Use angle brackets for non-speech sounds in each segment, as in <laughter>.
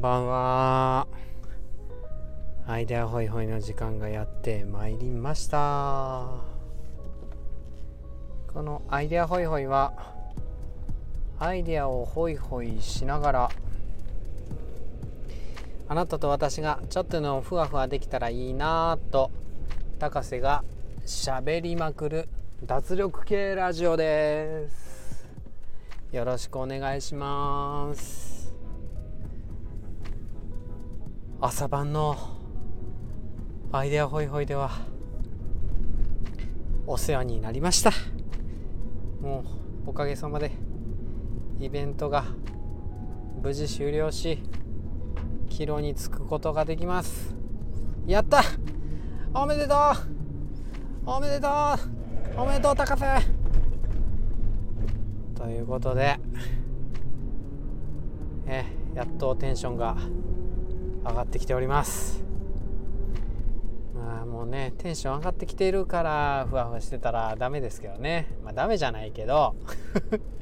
んばんは。アイデアホイホイの時間がやってまいりました。このアイデアホイホイはアイデアをホイホイしながらあなたと私がちょっとのふわふわできたらいいなと高瀬がしゃべりまくる脱力系ラジオです。よろしくお願いします。朝晩のアイデアホイホイではお世話になりました。もうおかげさまでイベントが無事終了し帰路に着くことができます。やった！おめでとう！おめでとう！おめでとう高瀬！ということでえやっとテンションが上がってきております。まあもうねテンション上がってきているからふわふわしてたらダメですけどね。まあダメじゃないけど、<laughs>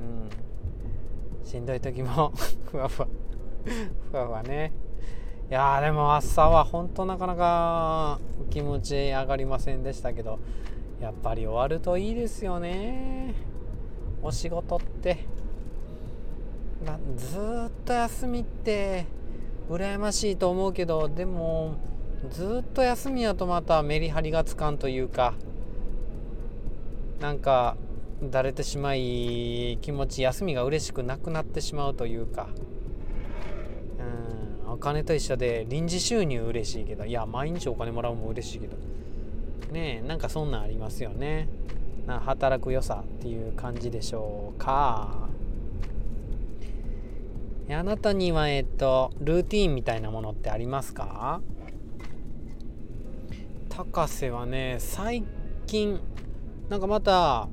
うん、しんどい時も <laughs> ふわふわ。ふわふわね。いやでも朝は本当なかなか気持ち上がりませんでしたけどやっぱり終わるといいですよね。お仕事って。ずっと休みって。羨ましいと思うけどでもずっと休みやとまたメリハリがつかんというかなんかだれてしまい気持ち休みが嬉しくなくなってしまうというかうんお金と一緒で臨時収入嬉しいけどいや毎日お金もらうも嬉しいけどねえなんかそんなんありますよね。な働く良さっていう感じでしょうか。あなたにはえっとルーティンみたいなものってありますか？高瀬はね最近なんかまた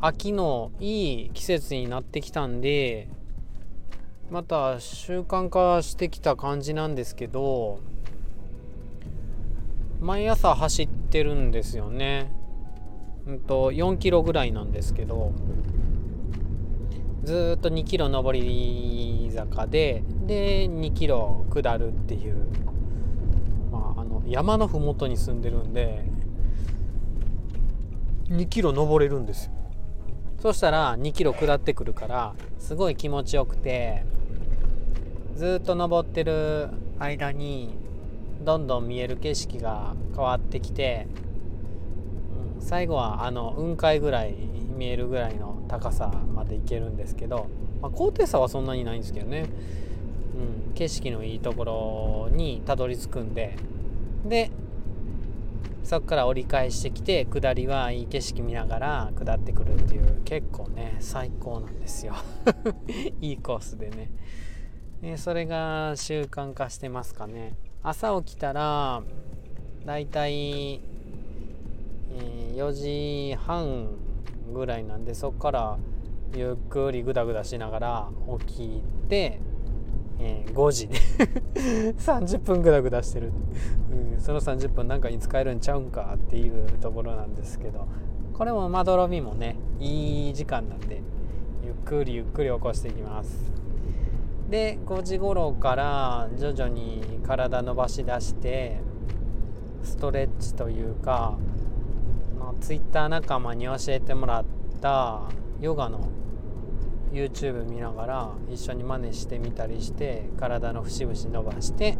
秋のいい季節になってきたんでまた習慣化してきた感じなんですけど毎朝走ってるんですよね。うんと4キロぐらいなんですけどずっと2キロ上り坂でで2キロ下るっていう、まあ、あの山の麓に住んでるんで2キロ登れるんですよ。そしたら2キロ下ってくるからすごい気持ちよくてずっと登ってる間にどんどん見える景色が変わってきて、最後はあの雲海ぐらい見えるぐらいの高さまで行けるんですけど、まあ、高低差はそんなにないんですけどね、うん、景色のいいところにたどり着くんで。でそこから折り返してきて下りはいい景色見ながら下ってくるっていう結構ね最高なんですよ。<laughs> いいコースでね。でそれが習慣化してますかね。朝起きたらだいたい4時半ぐらいなんでそこからゆっくりグダグダしながら起きて、えー、5時。<laughs> で30分グダグダしてる、うん、その30分なんかに使えるんちゃうんかっていうところなんですけどこれもまどろみもねいい時間なんでゆっくりゆっくり起こしていきます。で5時頃から徐々に体伸ばし出してストレッチというか、Twitter 仲間に教えてもらったヨガの YouTube 見ながら一緒に真似してみたりして体の節々伸ばして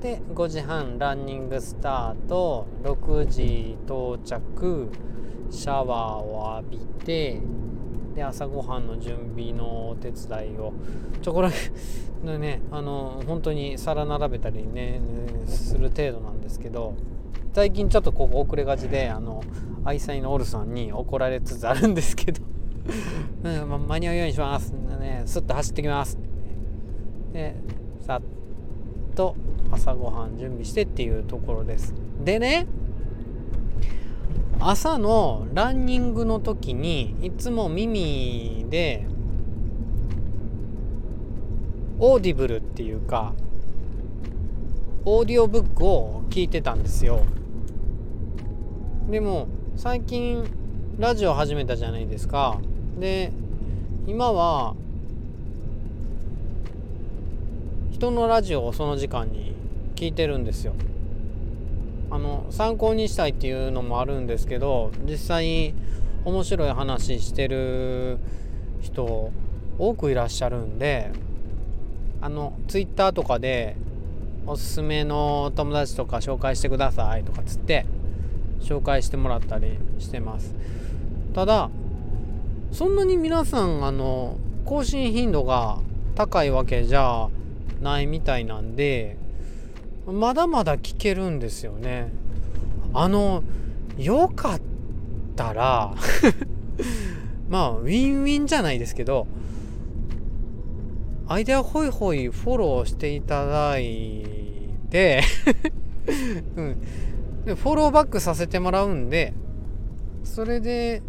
で5時半ランニングスタート6時到着シャワーを浴びてで朝ごはんの準備のお手伝いをちょこらで <laughs> ねあの本当に皿並べたりねする程度なんですけど最近ちょっとここ遅れがちであの愛妻のオルさんに怒られつつあるんですけど。<laughs> うんま、間に合うようにします、ね、スッと走ってきますでさっと朝ごはん準備してっていうところです。でね朝のランニングの時にいつも耳で Audible っていうかオーディオブックを聞いてたんですよ。でも最近ラジオ始めたじゃないですか。で今は人のラジオをその時間に聞いてるんですよ。あの参考にしたいっていうのもあるんですけど実際面白い話してる人多くいらっしゃるんであのツイッターとかでおすすめの友達とか紹介してくださいとかつって紹介してもらったりしてます。ただそんなに皆さんあの更新頻度が高いわけじゃないみたいなんでまだまだ聞けるんですよね。あのよかったら <laughs> まあウィンウィンじゃないですけどアイデアホイホイフォローしていただいて <laughs> うん、でフォローバックさせてもらうんでそれで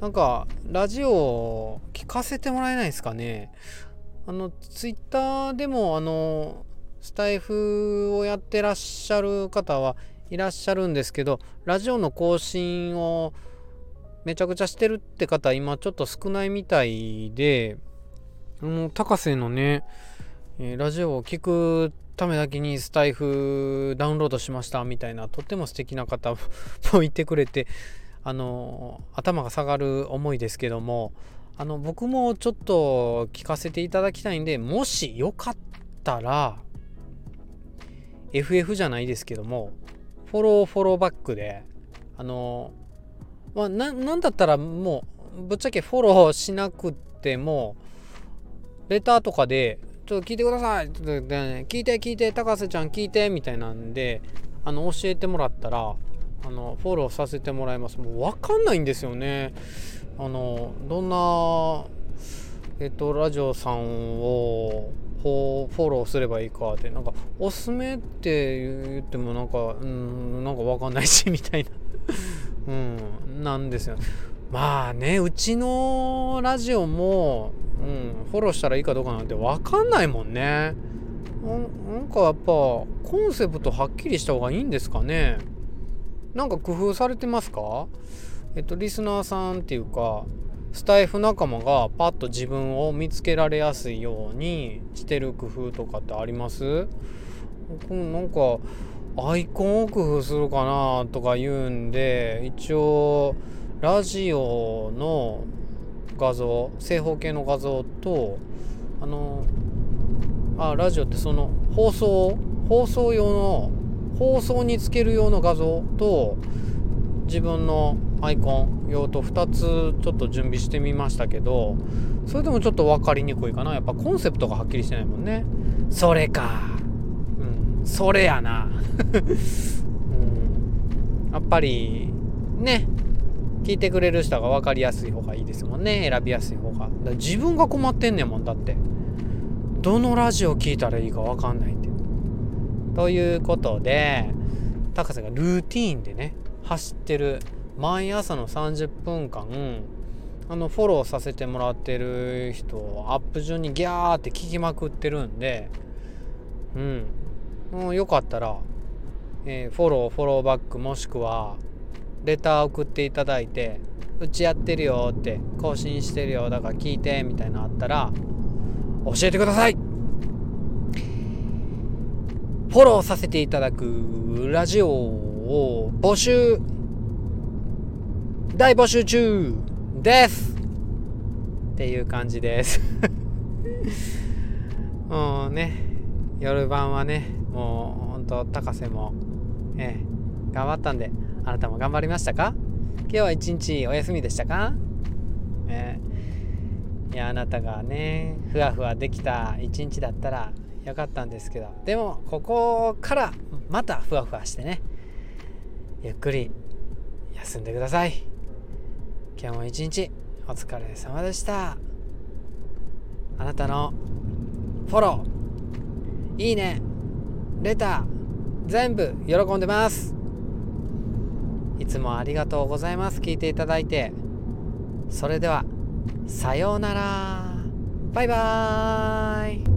なんかラジオを聞かせてもらえないですかね。あのツイッターでもあのスタイフをやってらっしゃる方はいらっしゃるんですけどラジオの更新をめちゃくちゃしてるって方今ちょっと少ないみたいであの高瀬のね、え、ラジオを聞くためだけにスタイフダウンロードしましたみたいなとっても素敵な方 <laughs> もいてくれてあの頭が下がる思いですけどもあの僕もちょっと聞かせていただきたいんでもしよかったら FF じゃないですけどもフォローフォローバックであのまあなんだったらもうぶっちゃけフォローしなくてもレターとかでちょっと聞いてください。っと、ね、聞いて聞いて高瀬ちゃん聞いてみたいなんであの教えてもらったらあのフォローさせてもらいます。もう分かんないんですよね。あのどんなえっとラジオさんをフォローすればいいかってなんかおすすめって言ってもなんかうんなんか分かんないしみたいな。うんなんですよ。ねまあねうちのラジオも、うん、フォローしたらいいかどうかなんて分かんないもんね。なんかやっぱコンセプトはっきりした方がいいんですかね。なんか工夫されてますか？えっとリスナーさんっていうかスタイフ仲間がパッと自分を見つけられやすいようにしてる工夫とかってあります？なんかアイコンを工夫するかなとか言うんで一応ラジオの画像正方形の画像とあのあラジオってその放送放送用の放送につける用の画像と自分のアイコン用と2つちょっと準備してみましたけどそれでもちょっと分かりにくいかな。やっぱコンセプトがはっきりしてないもんね。それか。うん。それやな、<laughs> うん、やっぱりね。聞いてくれる人が分かりやすい方がいいですもんね。選びやすい方が。だ自分が困ってんねんもんだって。どのラジオ聞いたらいいか分かんないって。ということで高瀬がルーティーンでね走ってる。毎朝の30分間あのフォローさせてもらってる人をアップ順にギャーって聞きまくってるんでうん。よかったら、えー、フォローフォローバックもしくはレター送っていただいてうちやってるよって更新してるよだから聞いてみたいなのあったら教えてください。フォローさせていただくラジオを募集大募集中です。っていう感じです。<laughs> もうね夜晩はねもうほんと高瀬もええ頑張ったんで。あなたも頑張りましたか？今日は一日お休みでしたか？えいやあなたがねふわふわできた一日だったらよかったんですけど。でもここからまたふわふわしてねゆっくり休んでください。今日も一日お疲れ様でした。あなたのフォローいいねレター全部喜んでます。いつもありがとうございます。聞いていただいて。それではさようなら。バイバーイ。